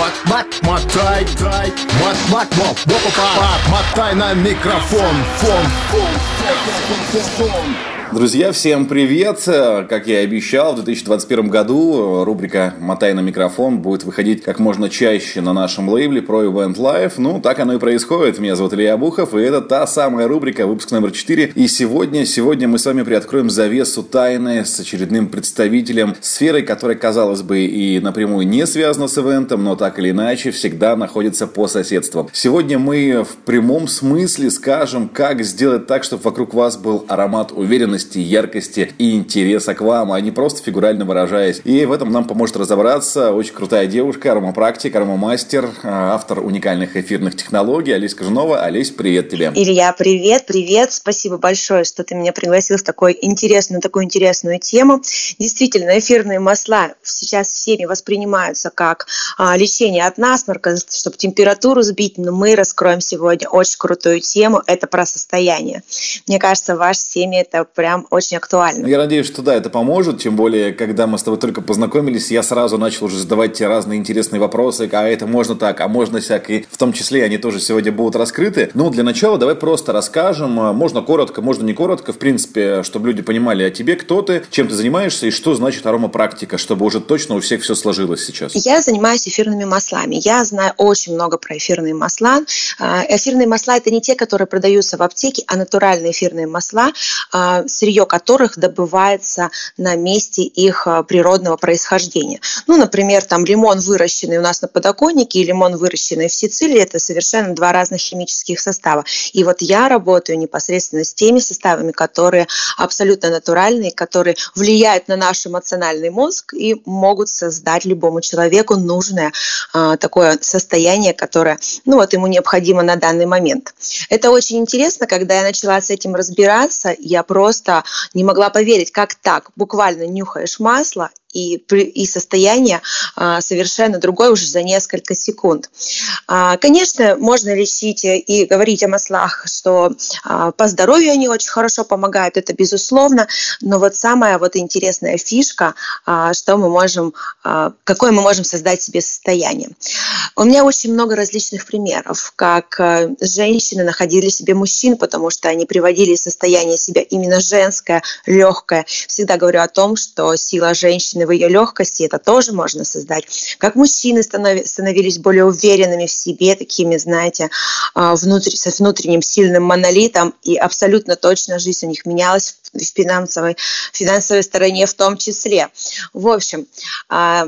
Мот, мот, мотай, трай, мот, мот, мот, мотай на микрофон, фон, фон, фон, фон, фон. Друзья, всем привет! Как я и обещал, в 2021 году рубрика «Мотай на микрофон» будет выходить как можно чаще на нашем лейбле Pro Event Live. Ну, так оно и происходит. Меня зовут Илья Бухов, и это та самая рубрика, выпуск номер 4. И сегодня, сегодня мы с вами приоткроем завесу тайны с очередным представителем сферы, которая, казалось бы, и напрямую не связана с ивентом, но так или иначе всегда находится по соседству. Сегодня мы в прямом смысле скажем, как сделать так, чтобы вокруг вас был аромат уверенности живости, яркости и интереса к вам, а не просто фигурально выражаясь. И в этом нам поможет разобраться очень крутая девушка, аромапрактик, аромамастер, а, автор уникальных эфирных технологий Олеся Кожунова. Олесь, привет тебе. Илья, привет, привет. Спасибо большое, что ты меня пригласил в такой интересную, такую интересную тему. Действительно, эфирные масла сейчас всеми воспринимаются как а, лечение от насморка, чтобы температуру сбить, но мы раскроем сегодня очень крутую тему. Это про состояние. Мне кажется, ваш теме это прям прям очень актуально. Я надеюсь, что да, это поможет, тем более, когда мы с тобой только познакомились, я сразу начал уже задавать тебе разные интересные вопросы, а это можно так, а можно всяк, и в том числе они тоже сегодня будут раскрыты. Ну, для начала давай просто расскажем, а, можно коротко, можно не коротко, в принципе, чтобы люди понимали о тебе, кто ты, чем ты занимаешься и что значит аромапрактика, чтобы уже точно у всех все сложилось сейчас. Я занимаюсь эфирными маслами. Я знаю очень много про эфирные масла. А, эфирные масла – это не те, которые продаются в аптеке, а натуральные эфирные масла а, сырье которых добывается на месте их а, природного происхождения. Ну, например, там лимон, выращенный у нас на подоконнике, и лимон, выращенный в Сицилии, это совершенно два разных химических состава. И вот я работаю непосредственно с теми составами, которые абсолютно натуральные, которые влияют на наш эмоциональный мозг и могут создать любому человеку нужное э, такое состояние, которое ну, вот ему необходимо на данный момент. Это очень интересно, когда я начала с этим разбираться, я просто просто не могла поверить, как так, буквально нюхаешь масло и, и состояние а, совершенно другое уже за несколько секунд. А, конечно, можно лечить и говорить о маслах, что а, по здоровью они очень хорошо помогают, это безусловно, но вот самая вот интересная фишка, что мы можем, какое мы можем создать себе состояние. У меня очень много различных примеров, как женщины находили себе мужчин, потому что они приводили состояние себя именно женское, легкое. Всегда говорю о том, что сила женщины женщины в ее легкости, это тоже можно создать. Как мужчины становились более уверенными в себе, такими, знаете, а, внутри, с внутренним сильным монолитом, и абсолютно точно жизнь у них менялась в финансовой, финансовой стороне в том числе. В общем, а,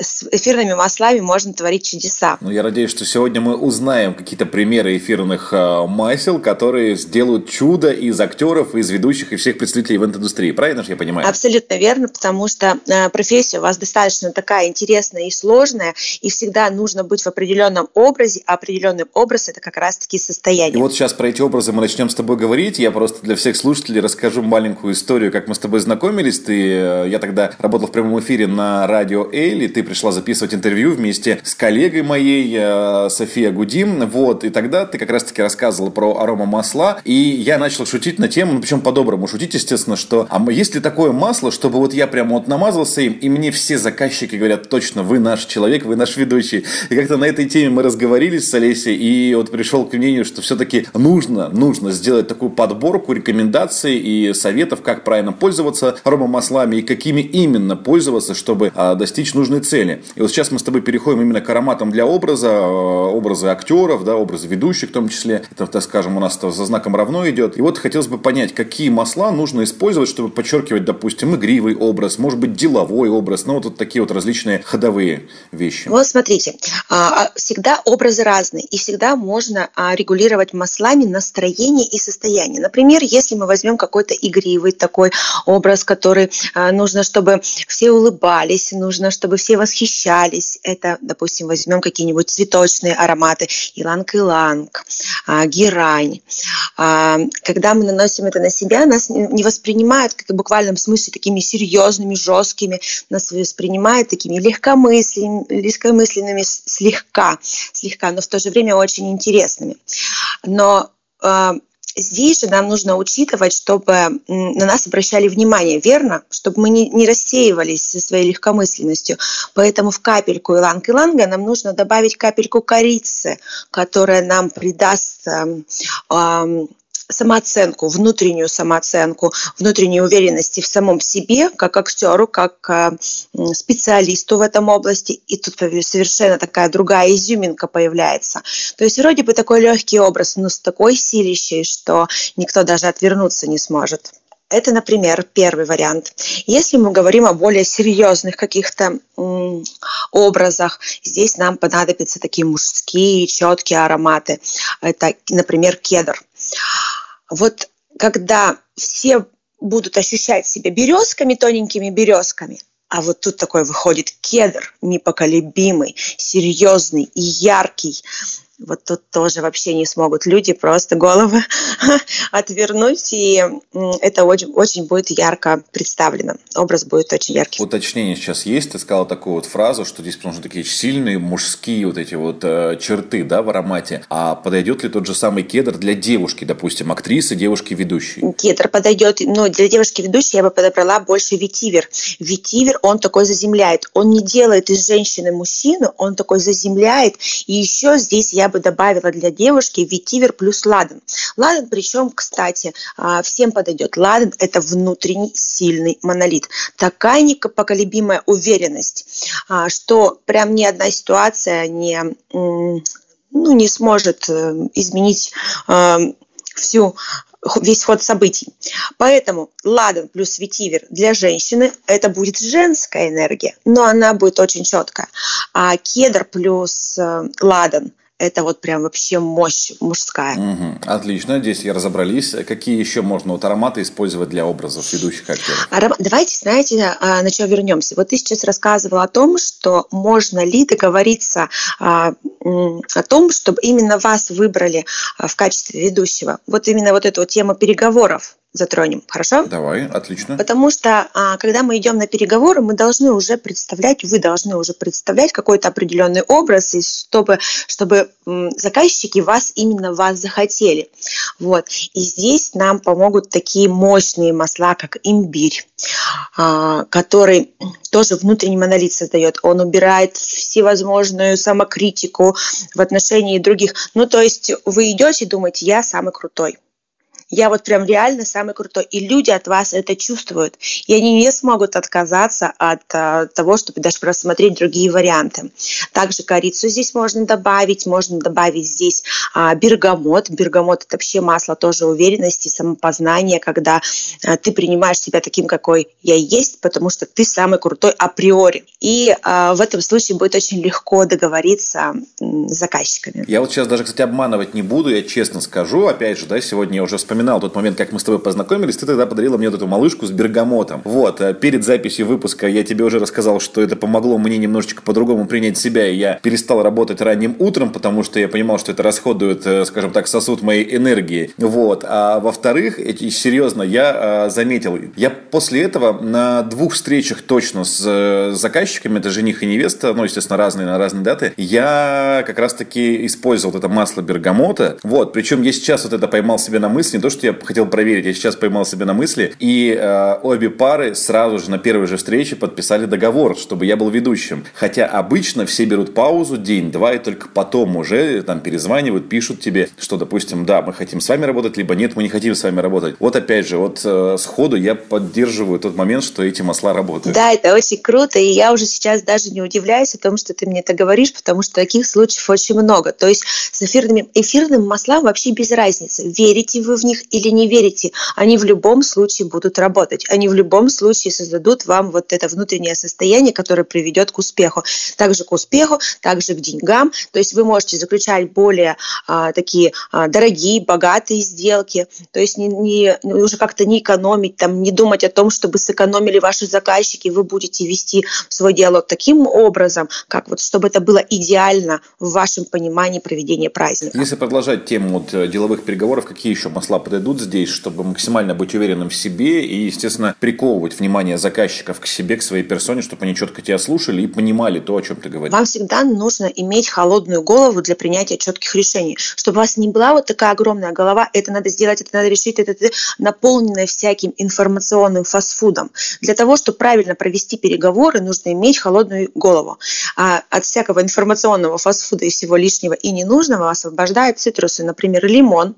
с эфирными маслами можно творить чудеса. Ну, я надеюсь, что сегодня мы узнаем какие-то примеры эфирных э, масел, которые сделают чудо из актеров, из ведущих и всех представителей ивент-индустрии. Правильно же я понимаю? Абсолютно верно, потому что э, профессия у вас достаточно такая интересная и сложная, и всегда нужно быть в определенном образе, а определенный образ – это как раз-таки состояние. И вот сейчас про эти образы мы начнем с тобой говорить. Я просто для всех слушателей расскажу маленькую историю, как мы с тобой знакомились. Ты, э, я тогда работал в прямом эфире на радио Эйли, ты пришла записывать интервью вместе с коллегой моей, э, София Гудим, вот, и тогда ты как раз-таки рассказывала про арома масла, и я начал шутить на тему, ну, причем по-доброму шутить, естественно, что, а есть ли такое масло, чтобы вот я прямо вот намазался им, и мне все заказчики говорят, точно, вы наш человек, вы наш ведущий. И как-то на этой теме мы разговорились с Олесей, и вот пришел к мнению, что все-таки нужно, нужно сделать такую подборку рекомендаций и советов, как правильно пользоваться аромамаслами и какими именно пользоваться, чтобы а, достичь нужной цели цели. И вот сейчас мы с тобой переходим именно к ароматам для образа, э, образы актеров, да, образы ведущих в том числе. Это, так скажем, у нас это за знаком равно идет. И вот хотелось бы понять, какие масла нужно использовать, чтобы подчеркивать, допустим, игривый образ, может быть, деловой образ, ну, вот, вот такие вот различные ходовые вещи. Вот смотрите, а, а, всегда образы разные, и всегда можно а, регулировать маслами настроение и состояние. Например, если мы возьмем какой-то игривый такой образ, который нужно, чтобы все улыбались, нужно, чтобы все восхищались. Это, допустим, возьмем какие-нибудь цветочные ароматы, иланг-иланг, а, герань. А, когда мы наносим это на себя, нас не воспринимают, как в буквальном смысле, такими серьезными, жесткими, нас воспринимают такими легкомысленными, легкомысленными слегка, слегка, но в то же время очень интересными. Но а, здесь же нам нужно учитывать, чтобы на нас обращали внимание, верно? Чтобы мы не, не рассеивались со своей легкомысленностью. Поэтому в капельку иланг-иланга нам нужно добавить капельку корицы, которая нам придаст э, э, самооценку, внутреннюю самооценку, внутреннюю уверенности в самом себе, как актеру, как э, специалисту в этом области. И тут совершенно такая другая изюминка появляется. То есть вроде бы такой легкий образ, но с такой силищей, что никто даже отвернуться не сможет. Это, например, первый вариант. Если мы говорим о более серьезных каких-то образах, здесь нам понадобятся такие мужские четкие ароматы. Это, например, кедр. Вот когда все будут ощущать себя березками, тоненькими березками, а вот тут такой выходит кедр, непоколебимый, серьезный и яркий, вот тут тоже вообще не смогут люди просто головы отвернуть, и это очень, очень будет ярко представлено. Образ будет очень яркий. Уточнение сейчас есть. Ты сказала такую вот фразу, что здесь нужны такие сильные мужские вот эти вот э, черты, да, в аромате. А подойдет ли тот же самый кедр для девушки, допустим, актрисы, девушки-ведущей? Кедр подойдет, но для девушки-ведущей я бы подобрала больше ветивер. Ветивер, он такой заземляет. Он не делает из женщины мужчину, он такой заземляет. И еще здесь я бы добавила для девушки ветивер плюс ладан. Ладан, причем, кстати, а, всем подойдет. Ладан – это внутренний сильный монолит. Такая непоколебимая уверенность, а, что прям ни одна ситуация не, ну, не сможет э, изменить а, всю весь ход событий. Поэтому ладан плюс ветивер для женщины – это будет женская энергия, но она будет очень четкая. А кедр плюс э, ладан это вот прям вообще мощь мужская. Угу. Отлично, здесь я разобрались. Какие еще можно вот ароматы использовать для образов ведущих актеров? Аром... Давайте, знаете, а, на что вернемся. Вот ты сейчас рассказывала о том, что можно ли договориться а, о том, чтобы именно вас выбрали а, в качестве ведущего. Вот именно вот эту вот тему переговоров затронем, хорошо? Давай, отлично. Потому что, а, когда мы идем на переговоры, мы должны уже представлять, вы должны уже представлять какой-то определенный образ, и чтобы, чтобы заказчики вас, именно вас захотели. Вот. И здесь нам помогут такие мощные масла, как имбирь, а, который тоже внутренний монолит создает. Он убирает всевозможную самокритику в отношении других. Ну, то есть вы идете и думаете, я самый крутой я вот прям реально самый крутой. И люди от вас это чувствуют. И они не смогут отказаться от а, того, чтобы даже просмотреть другие варианты. Также корицу здесь можно добавить. Можно добавить здесь а, бергамот. Бергамот – это вообще масло тоже уверенности, самопознания, когда а, ты принимаешь себя таким, какой я есть, потому что ты самый крутой априори. И а, в этом случае будет очень легко договориться с заказчиками. Я вот сейчас даже, кстати, обманывать не буду, я честно скажу. Опять же, да, сегодня я уже вспоминал вспоминал тот момент, как мы с тобой познакомились, ты тогда подарила мне вот эту малышку с бергамотом. Вот, э, перед записью выпуска я тебе уже рассказал, что это помогло мне немножечко по-другому принять себя, и я перестал работать ранним утром, потому что я понимал, что это расходует, э, скажем так, сосуд моей энергии. Вот. А во-вторых, серьезно, я э, заметил, я после этого на двух встречах точно с заказчиками, это жених и невеста, ну, естественно, разные на разные даты, я как раз-таки использовал это масло бергамота. Вот. Причем я сейчас вот это поймал себе на мысли, не то, что я хотел проверить, я сейчас поймал себя на мысли. И э, обе пары сразу же на первой же встрече подписали договор, чтобы я был ведущим. Хотя обычно все берут паузу день-два, и только потом уже там перезванивают, пишут тебе, что, допустим, да, мы хотим с вами работать, либо нет, мы не хотим с вами работать. Вот опять же, вот э, сходу я поддерживаю тот момент, что эти масла работают. Да, это очень круто, и я уже сейчас даже не удивляюсь о том, что ты мне это говоришь, потому что таких случаев очень много. То есть с эфирными, эфирным маслам вообще без разницы, верите вы в них или не верите, они в любом случае будут работать. Они в любом случае создадут вам вот это внутреннее состояние, которое приведет к успеху. Также к успеху, также к деньгам. То есть вы можете заключать более а, такие а, дорогие, богатые сделки. То есть не, не, уже как-то не экономить, там, не думать о том, чтобы сэкономили ваши заказчики. Вы будете вести свой диалог таким образом, как вот чтобы это было идеально в вашем понимании проведения праздника. Если продолжать тему вот, деловых переговоров, какие еще масла подойдут здесь, чтобы максимально быть уверенным в себе и, естественно, приковывать внимание заказчиков к себе, к своей персоне, чтобы они четко тебя слушали и понимали то, о чем ты говоришь? Вам всегда нужно иметь холодную голову для принятия четких решений. Чтобы у вас не была вот такая огромная голова, это надо сделать, это надо решить, это, это наполненная всяким информационным фастфудом. Для того, чтобы правильно провести переговоры, нужно иметь холодную голову. А от всякого информационного фастфуда и всего лишнего и ненужного освобождает цитрусы, например, лимон,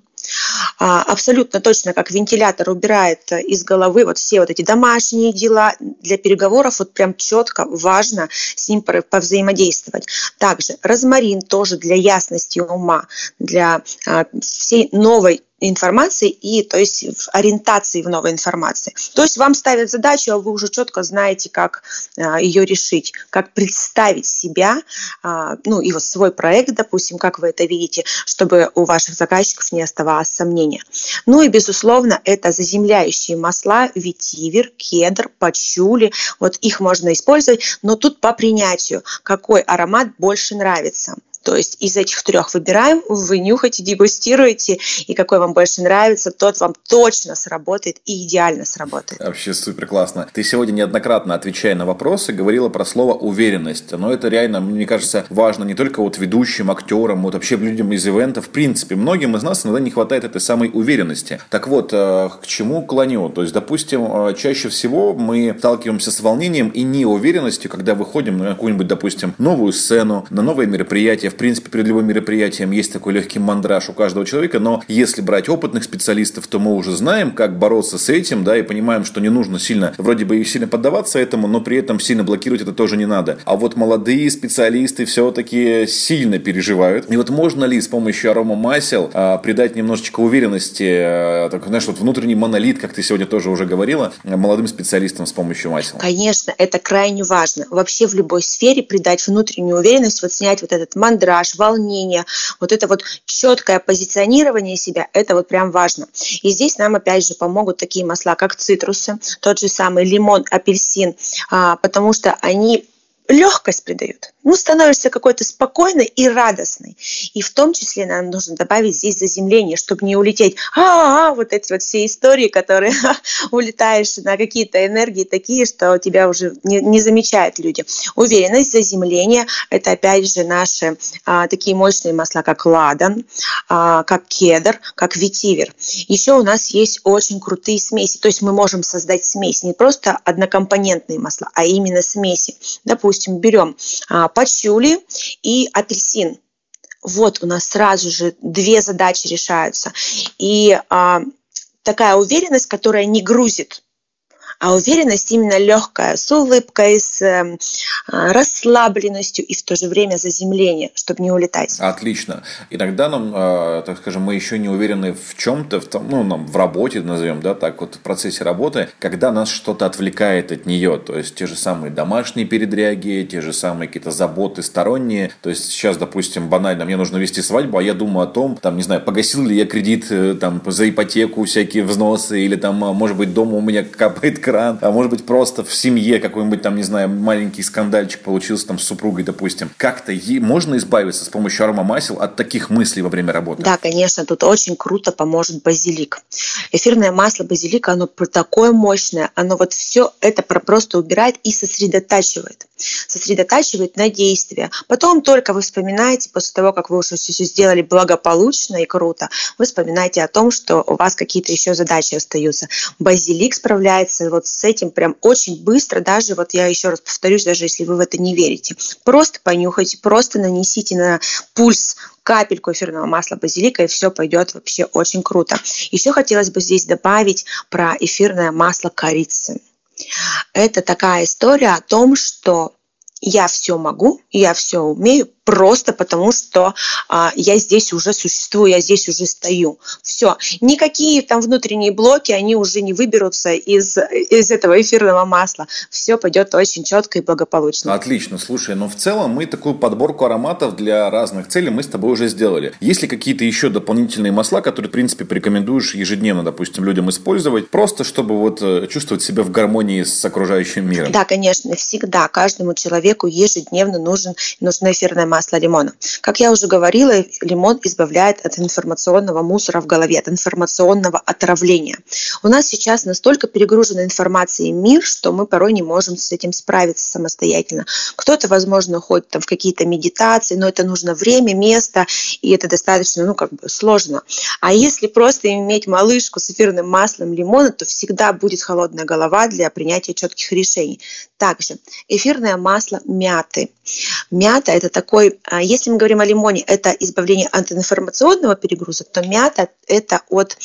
абсолютно точно, как вентилятор убирает из головы вот все вот эти домашние дела для переговоров, вот прям четко важно с ним повзаимодействовать. Также розмарин тоже для ясности ума, для а, всей новой информации и то есть в ориентации в новой информации. То есть вам ставят задачу, а вы уже четко знаете, как а, ее решить, как представить себя, а, ну и вот свой проект, допустим, как вы это видите, чтобы у ваших заказчиков не оставалось сомнения. Ну и безусловно это заземляющие масла, ветивер, кедр, пачули, вот их можно использовать, но тут по принятию, какой аромат больше нравится. То есть из этих трех выбираем, вы нюхаете, дегустируете, и какой вам больше нравится, тот вам точно сработает и идеально сработает. Вообще супер классно. Ты сегодня неоднократно, отвечая на вопросы, говорила про слово уверенность. Но это реально, мне кажется, важно не только вот ведущим, актерам, вот вообще людям из ивента. В принципе, многим из нас иногда не хватает этой самой уверенности. Так вот, э, к чему клоню? То есть, допустим, э, чаще всего мы сталкиваемся с волнением и неуверенностью, когда выходим на какую-нибудь, допустим, новую сцену, на новое мероприятие, в принципе, перед любым мероприятием есть такой легкий мандраж у каждого человека, но если брать опытных специалистов, то мы уже знаем, как бороться с этим, да, и понимаем, что не нужно сильно, вроде бы и сильно поддаваться этому, но при этом сильно блокировать это тоже не надо. А вот молодые специалисты все-таки сильно переживают. И вот можно ли с помощью арома масел а, придать немножечко уверенности, а, так, знаешь, вот внутренний монолит, как ты сегодня тоже уже говорила, молодым специалистам с помощью масел? Конечно, это крайне важно. Вообще в любой сфере придать внутреннюю уверенность, вот снять вот этот мандраж, мандраж, волнение, вот это вот четкое позиционирование себя, это вот прям важно. И здесь нам опять же помогут такие масла, как цитрусы, тот же самый лимон, апельсин, а, потому что они легкость придают. Ну, становишься какой-то спокойной и радостной. И в том числе нам нужно добавить здесь заземление, чтобы не улететь. А, -а, -а вот эти вот все истории, которые улетаешь на какие-то энергии такие, что тебя уже не, не замечают люди. Уверенность, заземление – это опять же наши а, такие мощные масла, как ладан, а, как кедр, как ветивер. Еще у нас есть очень крутые смеси. То есть мы можем создать смесь, не просто однокомпонентные масла, а именно смеси. Допустим, допустим, берем а, пачули и апельсин. Вот у нас сразу же две задачи решаются. И а, такая уверенность, которая не грузит а уверенность именно легкая, с улыбкой, с э, расслабленностью и в то же время заземление, чтобы не улетать. Отлично. Иногда нам, э, так скажем, мы еще не уверены в чем-то, в том, ну, нам в работе, назовем, да, так вот, в процессе работы, когда нас что-то отвлекает от нее, то есть те же самые домашние передряги, те же самые какие-то заботы сторонние, то есть сейчас, допустим, банально, мне нужно вести свадьбу, а я думаю о том, там, не знаю, погасил ли я кредит э, там за ипотеку, всякие взносы, или там, может быть, дома у меня капает экран, а может быть просто в семье какой-нибудь там, не знаю, маленький скандальчик получился там с супругой, допустим. Как-то можно избавиться с помощью аромамасел от таких мыслей во время работы? Да, конечно, тут очень круто поможет базилик. Эфирное масло базилика, оно такое мощное, оно вот все это просто убирает и сосредотачивает. Сосредотачивает на действие. Потом только вы вспоминаете, после того, как вы уже все сделали благополучно и круто, вы вспоминаете о том, что у вас какие-то еще задачи остаются. Базилик справляется вот с этим прям очень быстро, даже вот я еще раз повторюсь, даже если вы в это не верите. Просто понюхайте, просто нанесите на пульс капельку эфирного масла базилика, и все пойдет вообще очень круто. Еще хотелось бы здесь добавить про эфирное масло корицы. Это такая история о том, что я все могу, я все умею, просто потому что а, я здесь уже существую, я здесь уже стою. Все. Никакие там внутренние блоки, они уже не выберутся из, из этого эфирного масла. Все пойдет очень четко и благополучно. Отлично. Слушай, но в целом мы такую подборку ароматов для разных целей мы с тобой уже сделали. Есть ли какие-то еще дополнительные масла, которые, в принципе, порекомендуешь ежедневно, допустим, людям использовать, просто чтобы вот э, чувствовать себя в гармонии с окружающим миром? Да, конечно, всегда каждому человеку ежедневно нужен, нужно эфирное масло лимона. Как я уже говорила, лимон избавляет от информационного мусора в голове, от информационного отравления. У нас сейчас настолько перегружена информацией мир, что мы порой не можем с этим справиться самостоятельно. Кто-то, возможно, ходит там в какие-то медитации, но это нужно время, место, и это достаточно, ну, как бы сложно. А если просто иметь малышку с эфирным маслом лимона, то всегда будет холодная голова для принятия четких решений. Также эфирное масло мяты. Мята – это такой, а, если мы говорим о лимоне, это избавление от информационного перегруза, то мята – это от,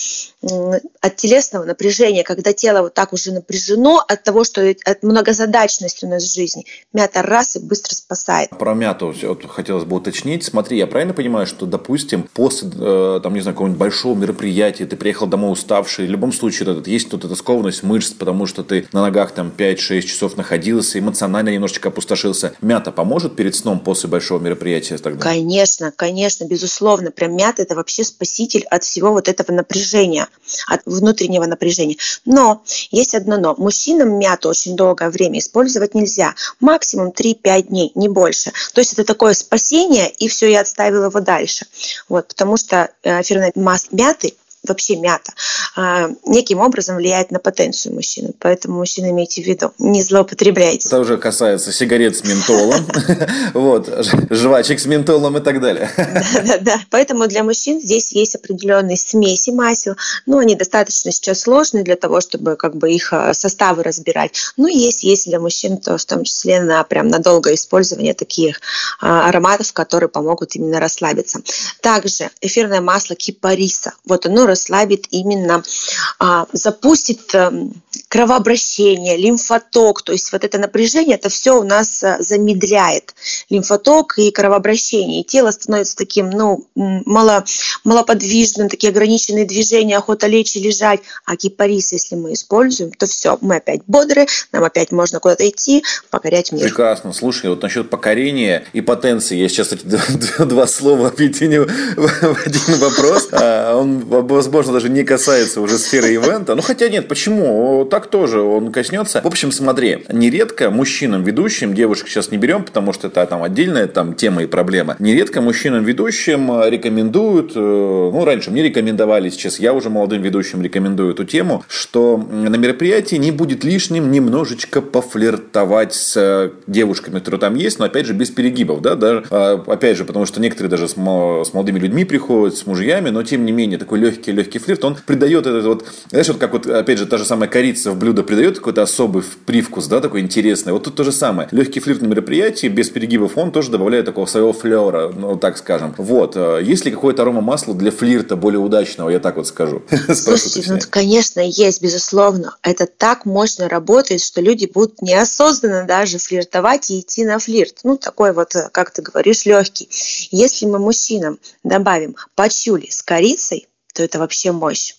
от телесного напряжения, когда тело вот так уже напряжено от того, что от многозадачности у нас в жизни. Мята раз и быстро спасает. Про мяту вот, хотелось бы уточнить. Смотри, я правильно понимаю, что, допустим, после, э, там, не знаю, какого-нибудь большого мероприятия, ты приехал домой уставший, в любом случае вот, есть тут эта скованность мышц, потому что ты на ногах там 5-6 часов находился, эмоционально немножечко опустошился. Мята поможет перед сном после большого мероприятия тогда? Конечно, конечно, безусловно. Прям мята – это вообще спаситель от всего вот этого напряжения, от внутреннего напряжения. Но есть одно но. Мужчинам мяту очень долгое время использовать нельзя. Максимум 3-5 дней, не больше. То есть это такое спасение, и все, я отставила его дальше. Вот, потому что э, эфирное масло мяты вообще мята, а, неким образом влияет на потенцию мужчины. Поэтому, мужчина, имейте в виду, не злоупотребляйте. Это уже касается сигарет с ментолом, вот, жвачек с ментолом и так далее. Да-да-да. Поэтому для мужчин здесь есть определенные смеси масел, но они достаточно сейчас сложные для того, чтобы как бы их а, составы разбирать. Ну, есть, есть для мужчин, то в том числе на прям на долгое использование таких а, ароматов, которые помогут именно расслабиться. Также эфирное масло кипариса. Вот оно расслабит именно, а, запустит эм, кровообращение, лимфоток, то есть вот это напряжение, это все у нас э, замедляет лимфоток и кровообращение, и тело становится таким, ну, мало, малоподвижным, такие ограниченные движения, охота лечь и лежать, а кипарис, если мы используем, то все, мы опять бодры, нам опять можно куда-то идти, покорять мир. Прекрасно, слушай, вот насчет покорения и потенции, я сейчас эти два слова объединю в один вопрос, а, он, возможно, даже не касается уже сферы ивента, ну хотя нет, почему? так тоже он коснется. В общем, смотри, нередко мужчинам ведущим, девушек сейчас не берем, потому что это там отдельная там тема и проблема. Нередко мужчинам ведущим э, рекомендуют, э, ну раньше мне рекомендовали, сейчас я уже молодым ведущим рекомендую эту тему, что на мероприятии не будет лишним немножечко пофлиртовать с э, девушками, которые там есть, но опять же без перегибов, да, даже, опять же, потому что некоторые даже с молодыми людьми приходят, с мужьями, но тем не менее такой легкий легкий флирт, он придает этот вот, знаешь, вот как вот опять же та же самая корица в блюдо придает какой-то особый привкус, да, такой интересный. Вот тут то же самое. Легкий флирт на мероприятии, без перегибов, он тоже добавляет такого своего флера, ну, так скажем. Вот. Э, есть ли какое-то арома масла для флирта более удачного, я так вот скажу? Слушайте, ну, конечно, есть, безусловно. Это так мощно работает, что люди будут неосознанно даже флиртовать и идти на флирт. Ну, такой вот, э, как ты говоришь, легкий. Если мы мужчинам добавим пачули с корицей, то это вообще мощь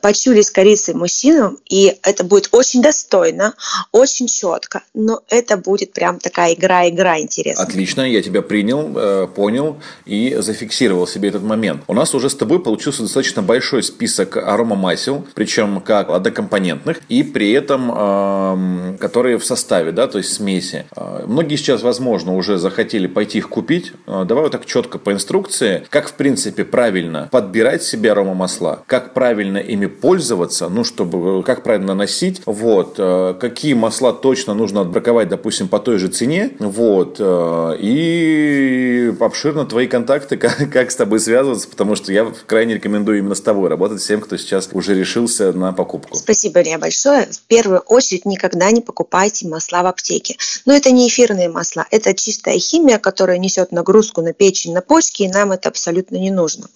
почули с корицей мужчину, и это будет очень достойно, очень четко, но это будет прям такая игра-игра интересная. Отлично, я тебя принял, э, понял и зафиксировал себе этот момент. У нас уже с тобой получился достаточно большой список аромамасел, причем как однокомпонентных, и при этом эм, которые в составе, да, то есть смеси. Э, многие сейчас, возможно, уже захотели пойти их купить. Э, давай вот так четко по инструкции, как в принципе правильно подбирать себе аромамасла, как правильно правильно ими пользоваться, ну, чтобы, как правильно носить, вот, э, какие масла точно нужно отбраковать, допустим, по той же цене, вот, э, и обширно твои контакты, как, как с тобой связываться, потому что я крайне рекомендую именно с тобой работать, всем, кто сейчас уже решился на покупку. Спасибо, Илья, большое. В первую очередь никогда не покупайте масла в аптеке. Но это не эфирные масла, это чистая химия, которая несет нагрузку на печень, на почки, и нам это абсолютно не нужно.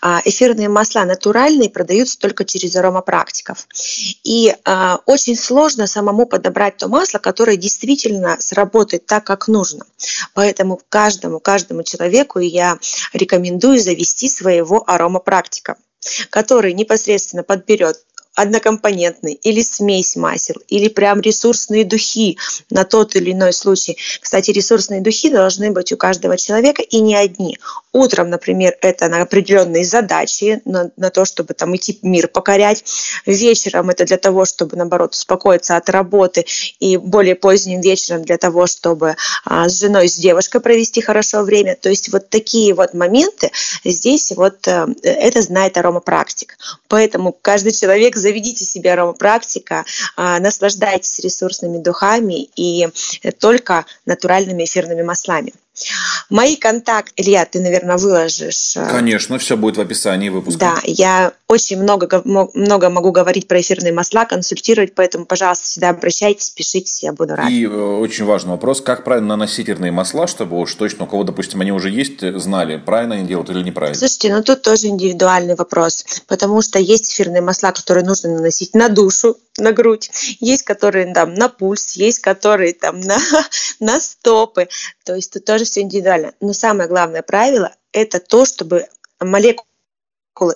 А эфирные масла натуральные продаются делаются только через аромапрактиков. И э, очень сложно самому подобрать то масло, которое действительно сработает так, как нужно. Поэтому каждому, каждому человеку я рекомендую завести своего аромапрактика который непосредственно подберет однокомпонентный или смесь масел, или прям ресурсные духи на тот или иной случай. Кстати, ресурсные духи должны быть у каждого человека и не одни. Утром, например, это на определенные задачи, на, на то, чтобы там идти мир покорять. Вечером это для того, чтобы, наоборот, успокоиться от работы. И более поздним вечером для того, чтобы а, с женой, с девушкой провести хорошо время. То есть вот такие вот моменты здесь вот а, это знает аромапрактик. Поэтому каждый человек заведите себе аромапрактика, а, наслаждайтесь ресурсными духами и только натуральными эфирными маслами. Мои контакты, Илья, ты, наверное, выложишь. Э, Конечно, все будет в описании выпуска. Да, я очень много, много могу говорить про эфирные масла, консультировать, поэтому, пожалуйста, всегда обращайтесь, пишите, я буду рад. И э, очень важный вопрос, как правильно наносить эфирные масла, чтобы уж точно у кого, допустим, они уже есть, знали, правильно они делают или неправильно? Слушайте, ну тут тоже индивидуальный вопрос, потому что есть эфирные масла, которые нужно наносить на душу, на грудь, есть которые там на пульс, есть которые там на, на стопы, то есть тут тоже все индивидуально. Но самое главное правило – это то, чтобы молекулы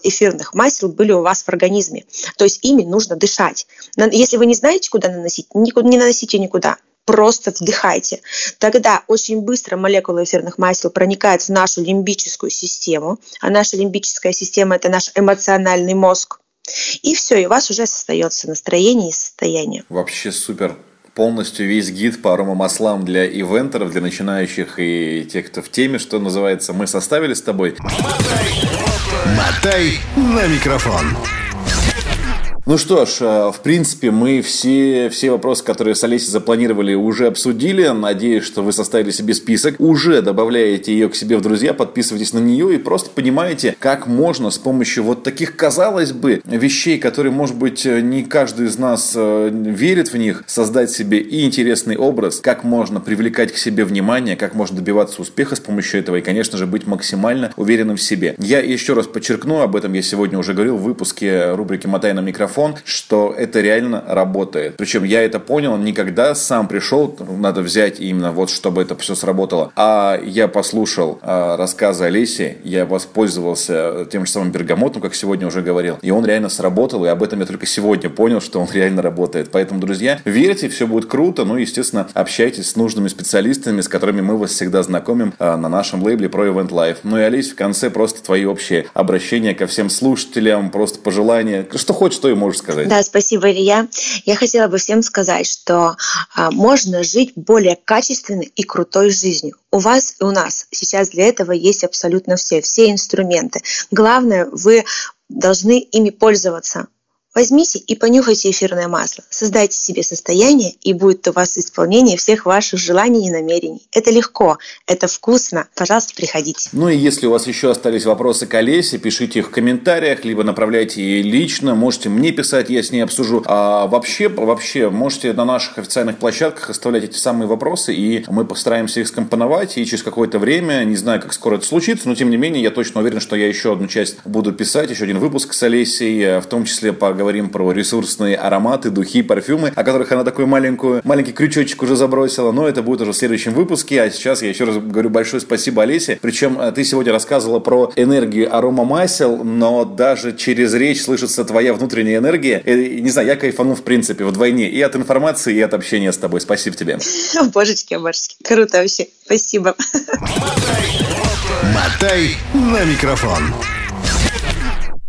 эфирных масел были у вас в организме. То есть ими нужно дышать. Если вы не знаете, куда наносить, не наносите никуда. Просто вдыхайте. Тогда очень быстро молекулы эфирных масел проникают в нашу лимбическую систему. А наша лимбическая система – это наш эмоциональный мозг. И все, и у вас уже создается настроение и состояние. Вообще супер полностью весь гид по аромамаслам для ивентеров, для начинающих и тех, кто в теме, что называется, мы составили с тобой. Мотай на микрофон. Ну что ж, э, в принципе, мы все, все вопросы, которые с Олесей запланировали, уже обсудили. Надеюсь, что вы составили себе список. Уже добавляете ее к себе в друзья, подписывайтесь на нее и просто понимаете, как можно с помощью вот таких, казалось бы, вещей, которые, может быть, не каждый из нас э, верит в них, создать себе и интересный образ, как можно привлекать к себе внимание, как можно добиваться успеха с помощью этого и, конечно же, быть максимально уверенным в себе. Я еще раз подчеркну, об этом я сегодня уже говорил в выпуске рубрики «Мотай на микрофон», микрофон, что это реально работает. Причем я это понял не когда сам пришел, надо взять именно вот, чтобы это все сработало, а я послушал э, рассказы Олеси, я воспользовался тем же самым бергамотом, как сегодня уже говорил, и он реально сработал, и об этом я только сегодня понял, что он реально работает. Поэтому, друзья, верьте, все будет круто, ну, естественно, общайтесь с нужными специалистами, с которыми мы вас всегда знакомим э, на нашем лейбле про Event Life. Ну и, Олесь, в конце просто твои общие обращения ко всем слушателям, просто пожелания, что хочешь, то и можешь сказать. Да, спасибо, Илья. Я хотела бы всем сказать, что а, можно жить более качественной и крутой жизнью. У вас и у нас сейчас для этого есть абсолютно все, все инструменты. Главное, вы должны ими пользоваться. Возьмите и понюхайте эфирное масло. Создайте себе состояние, и будет у вас исполнение всех ваших желаний и намерений. Это легко, это вкусно. Пожалуйста, приходите. Ну и если у вас еще остались вопросы к Олесе, пишите их в комментариях, либо направляйте ей лично. Можете мне писать, я с ней обсужу. А вообще, вообще, можете на наших официальных площадках оставлять эти самые вопросы, и мы постараемся их скомпоновать, и через какое-то время, не знаю, как скоро это случится, но тем не менее, я точно уверен, что я еще одну часть буду писать, еще один выпуск с Олесей, в том числе поговорим говорим про ресурсные ароматы, духи, парфюмы, о которых она такой маленькую, маленький крючочек уже забросила, но это будет уже в следующем выпуске. А сейчас я еще раз говорю большое спасибо Олесе. Причем э, ты сегодня рассказывала про энергию арома масел, но даже через речь слышится твоя внутренняя энергия. И, не знаю, я кайфанул в принципе вдвойне и от информации, и от общения с тобой. Спасибо тебе. Божечки, божечки. Круто вообще. Спасибо. Мотай на микрофон.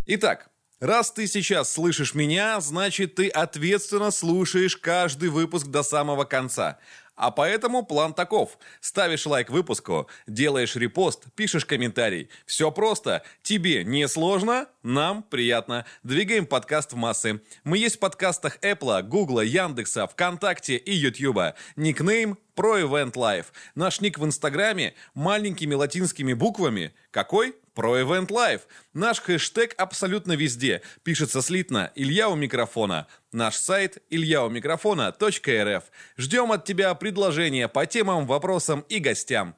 Итак, Раз ты сейчас слышишь меня, значит ты ответственно слушаешь каждый выпуск до самого конца. А поэтому план таков. Ставишь лайк выпуску, делаешь репост, пишешь комментарий. Все просто. Тебе не сложно, нам приятно. Двигаем подкаст в массы. Мы есть в подкастах Apple, Google, Яндекса, ВКонтакте и Ютьюба. Никнейм про Event Life. Наш ник в Инстаграме маленькими латинскими буквами. Какой? Про Event Life. Наш хэштег абсолютно везде. Пишется слитно «Илья у микрофона». Наш сайт ильяумикрофона.рф. Ждем от тебя предложения по темам, вопросам и гостям.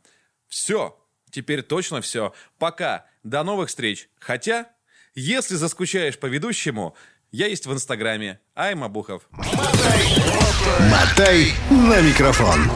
Все. Теперь точно все. Пока. До новых встреч. Хотя, если заскучаешь по ведущему, я есть в Инстаграме. Айма Бухов. Мотай на микрофон.